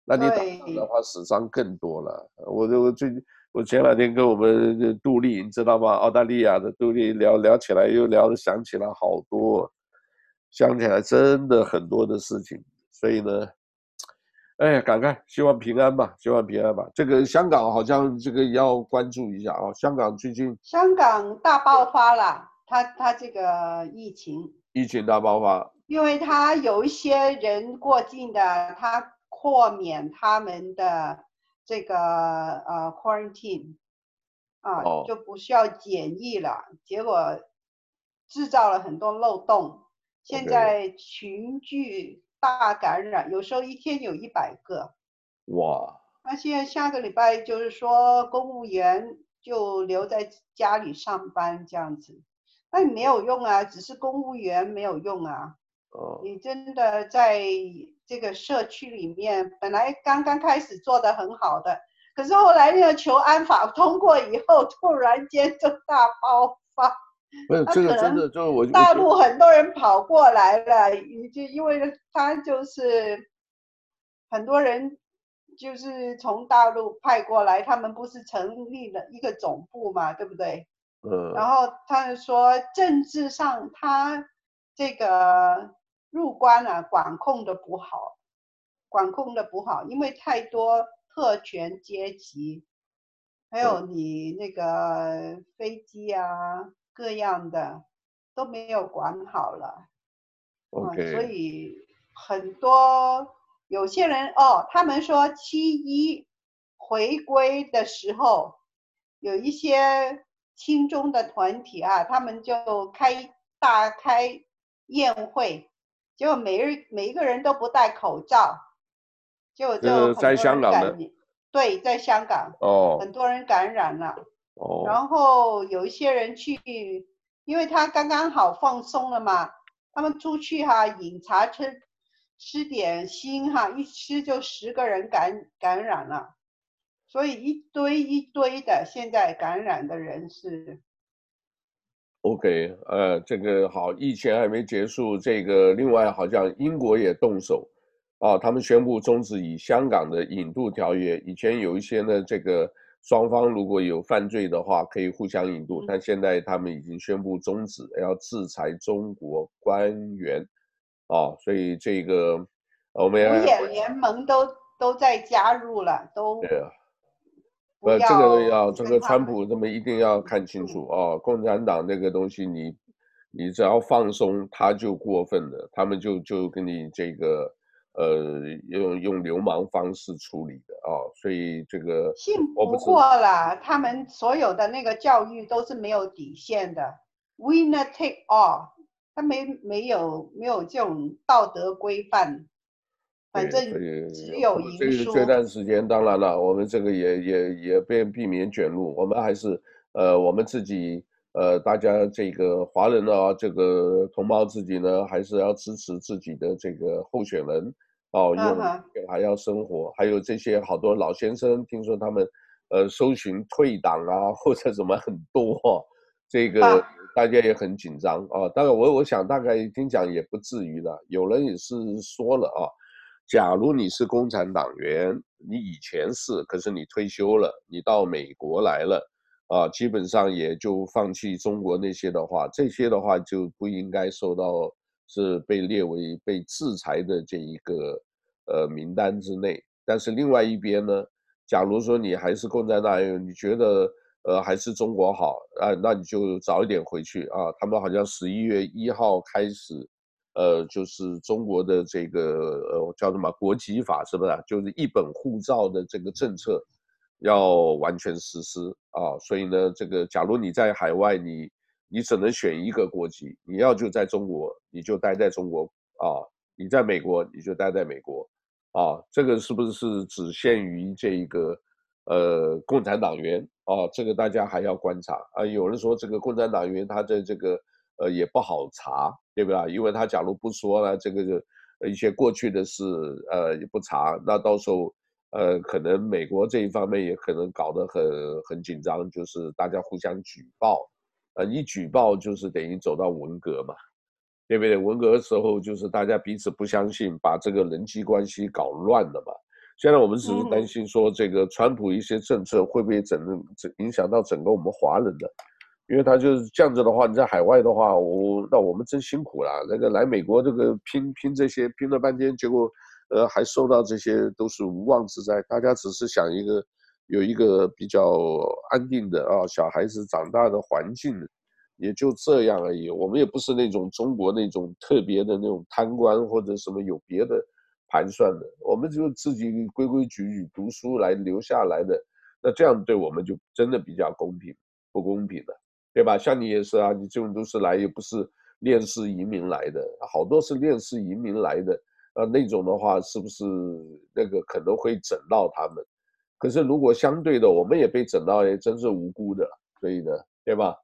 那你打仗的话死伤更多了。我我最我前两天跟我们杜丽，你知道吗？澳大利亚的杜丽聊聊起来，又聊得想起来好多。想起来真的很多的事情，所以呢，哎呀，感慨，希望平安吧，希望平安吧。这个香港好像这个要关注一下啊，香港最近香港大爆发了，他他这个疫情，疫情大爆发，因为他有一些人过境的，他豁免他们的这个呃 quarantine 啊，哦，就不需要检疫了，结果制造了很多漏洞。现在群聚大感染，有时候一天有一百个。哇！那现在下个礼拜就是说，公务员就留在家里上班这样子，那你没有用啊，只是公务员没有用啊。哦。你真的在这个社区里面，本来刚刚开始做的很好的，可是后来那个求安法 通过以后，突然间就大爆发。不是这个真的，就是我大陆很多人跑过来了，就因为他就是很多人就是从大陆派过来，他们不是成立了一个总部嘛，对不对？嗯。然后他说政治上他这个入关啊管控的不好，管控的不好，因为太多特权阶级，还有你那个飞机啊。各样的都没有管好了，OK，所以很多有些人哦，他们说七一回归的时候，有一些亲中的团体啊，他们就开大开宴会，结果每日每一个人都不戴口罩，就就在香港的，对，在香港哦，很多人感染了。Oh. 然后有一些人去，因为他刚刚好放松了嘛，他们出去哈饮茶吃吃点心哈，一吃就十个人感感染了，所以一堆一堆的现在感染的人是。OK，呃，这个好，疫情还没结束，这个另外好像英国也动手，啊，他们宣布终止与香港的引渡条约。以前有一些呢，这个双方如果有犯罪的话，可以互相引渡，但现在他们已经宣布终止，要制裁中国官员，啊，所以这个我们五眼联盟都都在加入了，都。对啊。呃，这个要这个川普这么一定要看清楚哦，共产党那个东西你，你你只要放松，他就过分了，他们就就跟你这个呃用用流氓方式处理的哦，所以这个信不过了，他们所有的那个教育都是没有底线的，winner take all，他没没有没有这种道德规范。反正只有赢输。这个这段时间，当然了，我们这个也也也被避免卷入。我们还是呃，我们自己呃，大家这个华人啊，这个同胞自己呢，还是要支持自己的这个候选人哦，因为还要生活。还有这些好多老先生，听说他们呃，搜寻退党啊，或者什么很多，这个大家也很紧张啊。当然，我我想大概听讲也不至于的，有人也是说了啊。假如你是共产党员，你以前是，可是你退休了，你到美国来了，啊，基本上也就放弃中国那些的话，这些的话就不应该受到是被列为被制裁的这一个呃名单之内。但是另外一边呢，假如说你还是共产党员，你觉得呃还是中国好啊，那你就早一点回去啊。他们好像十一月一号开始。呃，就是中国的这个呃叫什么国籍法是不是？就是一本护照的这个政策要完全实施啊。所以呢，这个假如你在海外，你你只能选一个国籍，你要就在中国，你就待在中国啊；你在美国，你就待在美国啊。这个是不是只限于这一个呃共产党员啊？这个大家还要观察啊。有人说这个共产党员他在这个。呃，也不好查，对不对？因为他假如不说呢，这个就一些过去的事，呃，也不查，那到时候，呃，可能美国这一方面也可能搞得很很紧张，就是大家互相举报，呃，一举报就是等于走到文革嘛，对不对？文革的时候就是大家彼此不相信，把这个人际关系搞乱了嘛。现在我们只是担心说，这个川普一些政策会不会整整影响到整个我们华人的。因为他就是这样子的话，你在海外的话，我那我们真辛苦了。那个来美国这个拼拼这些拼了半天，结果，呃，还受到这些都是无妄之灾。大家只是想一个有一个比较安定的啊，小孩子长大的环境，也就这样而已。我们也不是那种中国那种特别的那种贪官或者什么有别的盘算的，我们就自己规规矩矩读书来留下来的。那这样对我们就真的比较公平，不公平的。对吧？像你也是啊，你这种都是来又不是链式移民来的，好多是链式移民来的，呃，那种的话是不是那个可能会整到他们？可是如果相对的，我们也被整到，也真是无辜的，所以呢，对吧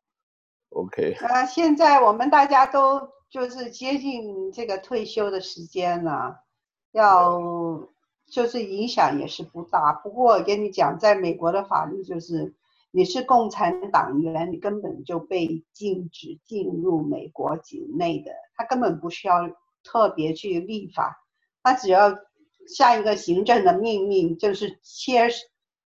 ？OK。啊，现在我们大家都就是接近这个退休的时间了，要就是影响也是不大。不过我跟你讲，在美国的法律就是。你是共产党员，你根本就被禁止进入美国境内的。他根本不需要特别去立法，他只要下一个行政的命令，就是切，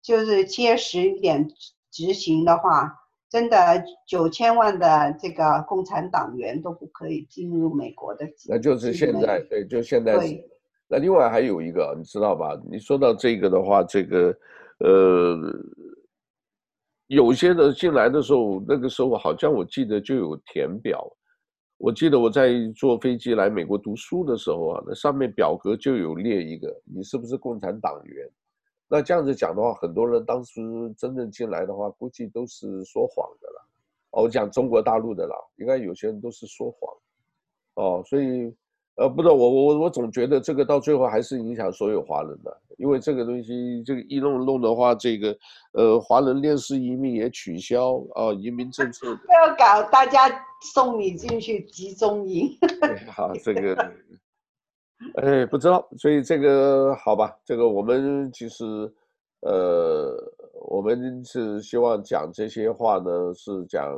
就是切实一点执行的话，真的九千万的这个共产党员都不可以进入美国的。那就是现在，对，就现在。对。那另外还有一个，你知道吧？你说到这个的话，这个，呃。有些的进来的时候，那个时候好像我记得就有填表。我记得我在坐飞机来美国读书的时候啊，那上面表格就有列一个，你是不是共产党员？那这样子讲的话，很多人当时真正进来的话，估计都是说谎的了。哦，我讲中国大陆的啦，应该有些人都是说谎。哦，所以。呃，不知道，我我我总觉得这个到最后还是影响所有华人的，因为这个东西这个一弄弄的话，这个呃华人链式移民也取消啊、呃，移民政策不要搞，大家送你进去集中营。好，这个，哎，不知道，所以这个好吧，这个我们其实呃，我们是希望讲这些话呢，是讲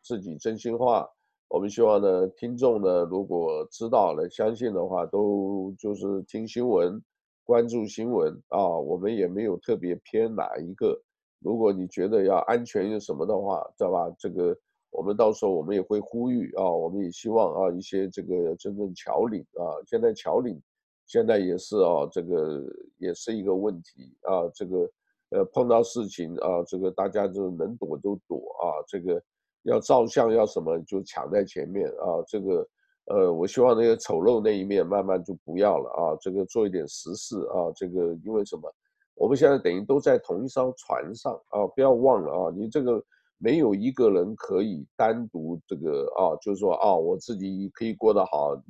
自己真心话。我们希望呢，听众呢，如果知道了、相信的话，都就是听新闻、关注新闻啊。我们也没有特别偏哪一个。如果你觉得要安全有什么的话，知道吧？这个我们到时候我们也会呼吁啊，我们也希望啊，一些这个真正侨领啊，现在侨领现在也是啊，这个也是一个问题啊，这个呃碰到事情啊，这个大家就能躲就躲啊，这个。要照相要什么就抢在前面啊！这个，呃，我希望那个丑陋那一面慢慢就不要了啊！这个做一点实事啊！这个因为什么？我们现在等于都在同一艘船上啊！不要忘了啊！你这个没有一个人可以单独这个啊，就是说啊，我自己可以过得好。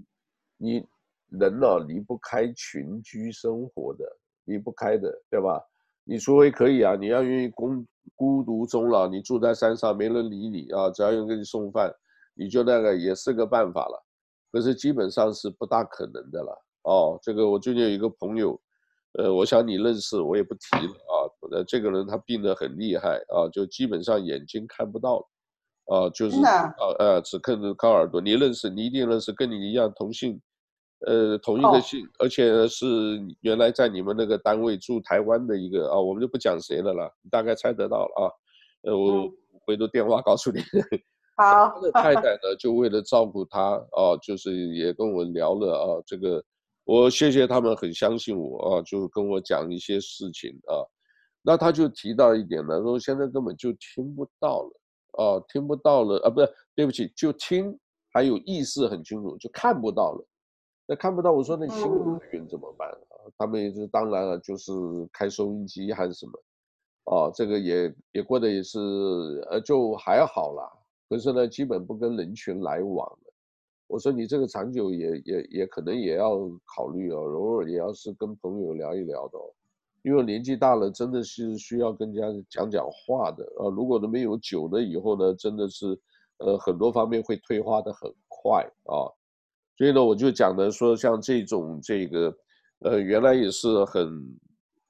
你人呢，离不开群居生活的，离不开的，对吧？你除非可以啊，你要愿意孤。孤独终老，你住在山上，没人理你啊！只要有人给你送饭，你就那个也是个办法了。可是基本上是不大可能的了。哦，这个我最近有一个朋友，呃，我想你认识，我也不提了啊。呃，这个人他病得很厉害啊，就基本上眼睛看不到，啊，就是啊，呃，只看着靠耳朵。你认识，你一定认识，跟你一样同姓。呃，同一个姓，哦、而且是原来在你们那个单位驻台湾的一个啊，我们就不讲谁的了啦，大概猜得到了啊。呃，我回头电话告诉你。好。他的太太呢，就为了照顾他啊，就是也跟我聊了啊，这个我谢谢他们很相信我啊，就跟我讲一些事情啊。那他就提到一点呢，说现在根本就听不到了啊，听不到了啊，不是，对不起，就听还有意识很清楚，就看不到了。那看不到，我说那新闻员怎么办啊？他们也是当然了，就是开收音机还是什么，啊，这个也也过得也是呃就还好啦。可是呢，基本不跟人群来往的。我说你这个长久也也也可能也要考虑哦，偶尔也要是跟朋友聊一聊的哦，因为年纪大了真的是需要跟人家讲讲话的啊。如果都没有酒了以后呢，真的是呃很多方面会退化的很快啊。所以呢，我就讲的说，像这种这个，呃，原来也是很，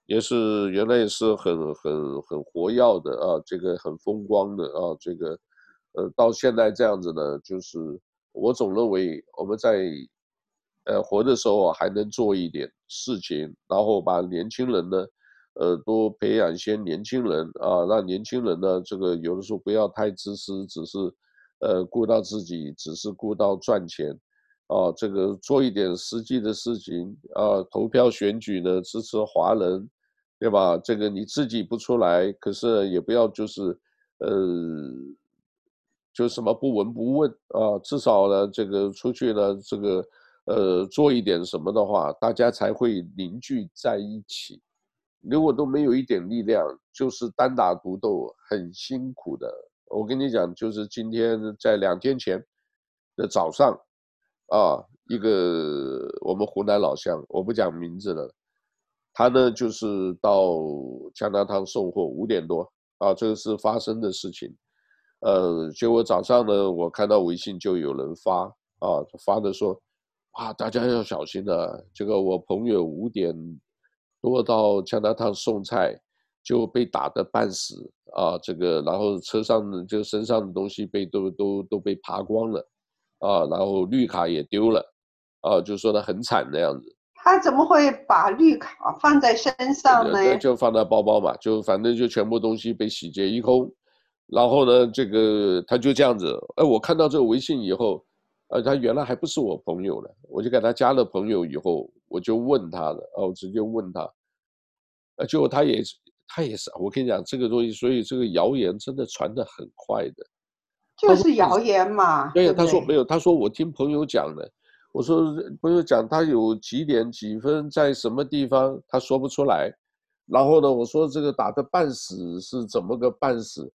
也是原来也是很很很活跃的啊，这个很风光的啊，这个，呃，到现在这样子呢，就是我总认为我们在，呃，活的时候还能做一点事情，然后把年轻人呢，呃，多培养一些年轻人啊，让年轻人呢，这个有的时候不要太自私，只是，呃，顾到自己，只是顾到赚钱。啊，这个做一点实际的事情啊，投票选举呢，支持华人，对吧？这个你自己不出来，可是也不要就是，呃，就什么不闻不问啊，至少呢，这个出去呢，这个呃，做一点什么的话，大家才会凝聚在一起。如果都没有一点力量，就是单打独斗，很辛苦的。我跟你讲，就是今天在两天前的早上。啊，一个我们湖南老乡，我不讲名字了，他呢就是到江南汤送货，五点多啊，这个是发生的事情，呃，结果早上呢，我看到微信就有人发啊，发的说，啊，大家要小心了，这个我朋友五点多到江南汤送菜就被打得半死啊，这个然后车上的就身上的东西被都都都被扒光了。啊，然后绿卡也丢了，啊，就说他很惨那样子。他怎么会把绿卡放在身上呢？就放在包包嘛，就反正就全部东西被洗劫一空。然后呢，这个他就这样子。哎，我看到这个微信以后，呃，他原来还不是我朋友了，我就给他加了朋友以后，我就问他了，啊，我直接问他，呃，结果他也他也是，我跟你讲这个东西，所以这个谣言真的传的很快的。就是谣言嘛。对呀，他说没有，他说我听朋友讲的。我说朋友讲他有几点几分在什么地方，他说不出来。然后呢，我说这个打的半死是怎么个半死？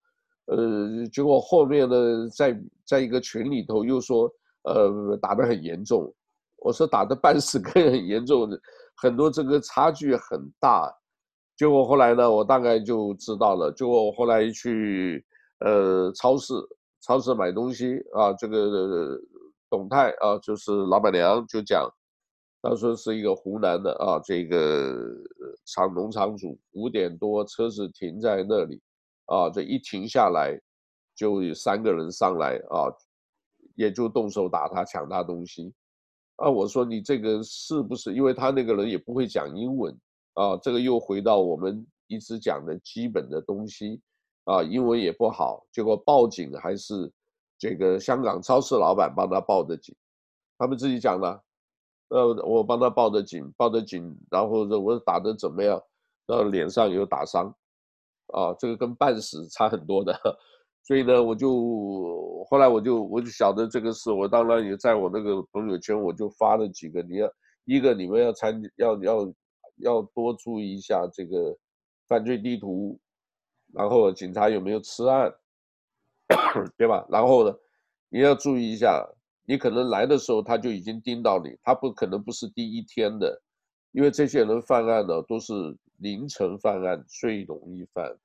呃，结果后面呢，在在一个群里头又说，呃，打得很严重。我说打的半死跟很严重的很多这个差距很大。结果后来呢，我大概就知道了。结果我后来去呃超市。超市买东西啊，这个董太啊，就是老板娘就讲，他说是一个湖南的啊，这个厂农场主五点多车子停在那里，啊，这一停下来就有三个人上来啊，也就动手打他，抢他东西。啊，我说你这个是不是？因为他那个人也不会讲英文啊，这个又回到我们一直讲的基本的东西啊，英文也不好，结果报警还是这个香港超市老板帮他报的警，他们自己讲的，呃，我帮他报的警，报的警，然后我打的怎么样？然后脸上有打伤，啊，这个跟半死差很多的。所以呢，我就后来我就我就晓得这个事，我当然也在我那个朋友圈，我就发了几个。你要一个你们要参要要要多注意一下这个犯罪地图，然后警察有没有吃案，对吧？然后呢，你要注意一下，你可能来的时候他就已经盯到你，他不可能不是第一天的，因为这些人犯案呢都是凌晨犯案最容易犯。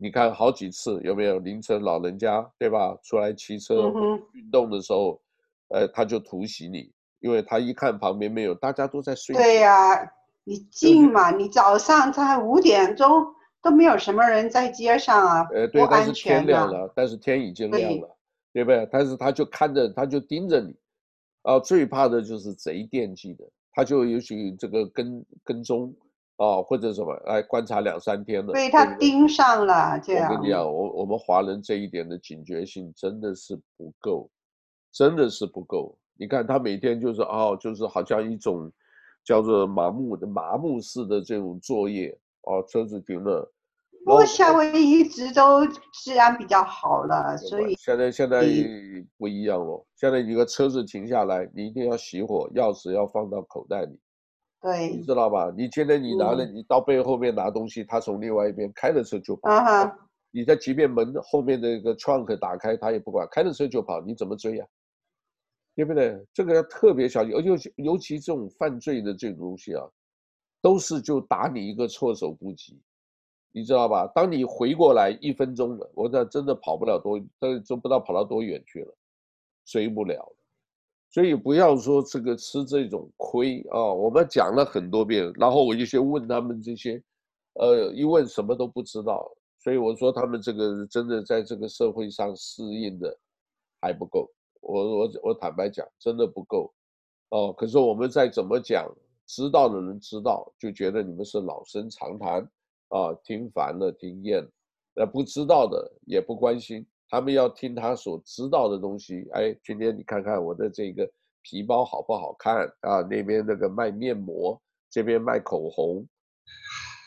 你看好几次有没有凌晨老人家对吧？出来骑车运动的时候，嗯、呃，他就突袭你，因为他一看旁边没有，大家都在睡。对呀、啊，你近嘛？你早上才五点钟都没有什么人在街上啊，呃，对，但是天亮了，但是天已经亮了，对，不对？但是他就看着，他就盯着你，啊，最怕的就是贼惦记的，他就尤其这个跟跟踪。哦，或者什么来观察两三天了，被他盯上了，这样。我跟你讲，我我们华人这一点的警觉性真的是不够，真的是不够。你看他每天就是哦，就是好像一种叫做麻木的麻木式的这种作业哦，车子停了。不过夏威夷一直都治安比较好了，所以现在现在不一样了。现在一个车子停下来，你一定要熄火，钥匙要放到口袋里。对，你知道吧？你现在你拿了，你到背后面拿东西，嗯、他从另外一边开着车就跑。啊哈！你在即便门后面的一个 trunk 打开，他也不管，开着车就跑，你怎么追呀、啊？对不对？这个要特别小心，尤其尤其这种犯罪的这种东西啊，都是就打你一个措手不及，你知道吧？当你回过来一分钟了，我这真的跑不了多，都都不知道跑到多远去了，追不了。所以不要说这个吃这种亏啊！我们讲了很多遍，然后我就先问他们这些，呃，一问什么都不知道。所以我说他们这个真的在这个社会上适应的还不够。我我我坦白讲，真的不够。哦，可是我们再怎么讲，知道的人知道，就觉得你们是老生常谈啊，听烦了，听厌了。那不知道的也不关心。他们要听他所知道的东西。哎，今天你看看我的这个皮包好不好看啊？那边那个卖面膜，这边卖口红，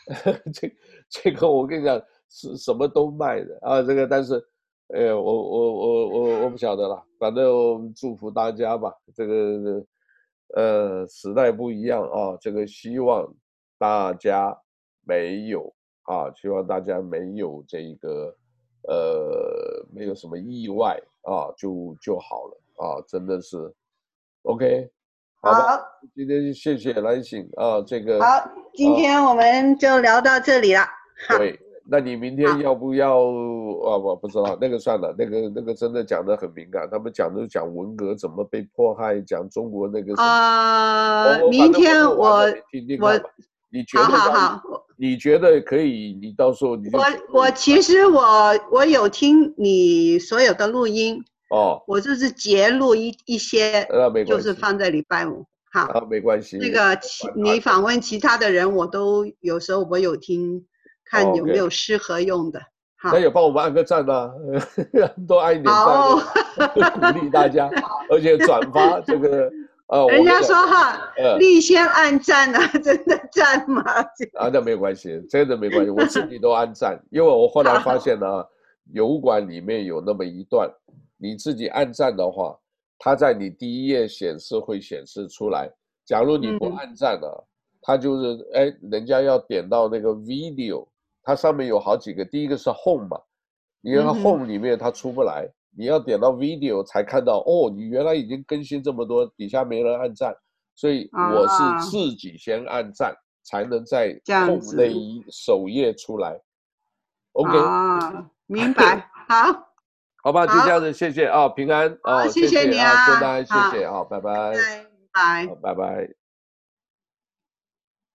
这这个我跟你讲是什么都卖的啊。这个但是，哎，我我我我我不晓得了。反正祝福大家吧。这个呃时代不一样啊，这个希望大家没有啊，希望大家没有这个。呃，没有什么意外啊，就就好了啊，真的是，OK，好，好，今天谢谢来信啊，这个好，今天我们就聊到这里了。啊、对，那你明天要不要啊？我不知道，那个算了，那个那个真的讲的很敏感，他们讲的讲文革怎么被迫害，讲中国那个啊、呃，明天我我。我你觉得好好好，你觉得可以？你到时候你我我其实我我有听你所有的录音哦，我就是截录一一些，就是放在礼拜五。好，啊，没关系。那个其你访问其他的人，我都有时候我有听，看有没有适合用的。好，那也帮我们按个赞呐，啊，多按一点赞，鼓励大家，而且转发这个。哦，人家说哈，立先按赞啊，真的赞吗？啊，那没有关系，真的没关系，我自己都按赞，因为我后来发现呢，油管里面有那么一段，你自己按赞的话，它在你第一页显示会显示出来。假如你不按赞呢，它就是哎，人家要点到那个 video，它上面有好几个，第一个是 home 嘛，你看 home 里面它出不来。你要点到 video 才看到哦，你原来已经更新这么多，底下没人按赞，所以我是自己先按赞，啊、才能在后那一首页出来。OK，啊，明白，好，好吧，就这样子，谢谢啊，平安啊，谢谢你啊，祝大家谢谢啊，拜拜，拜拜，拜拜。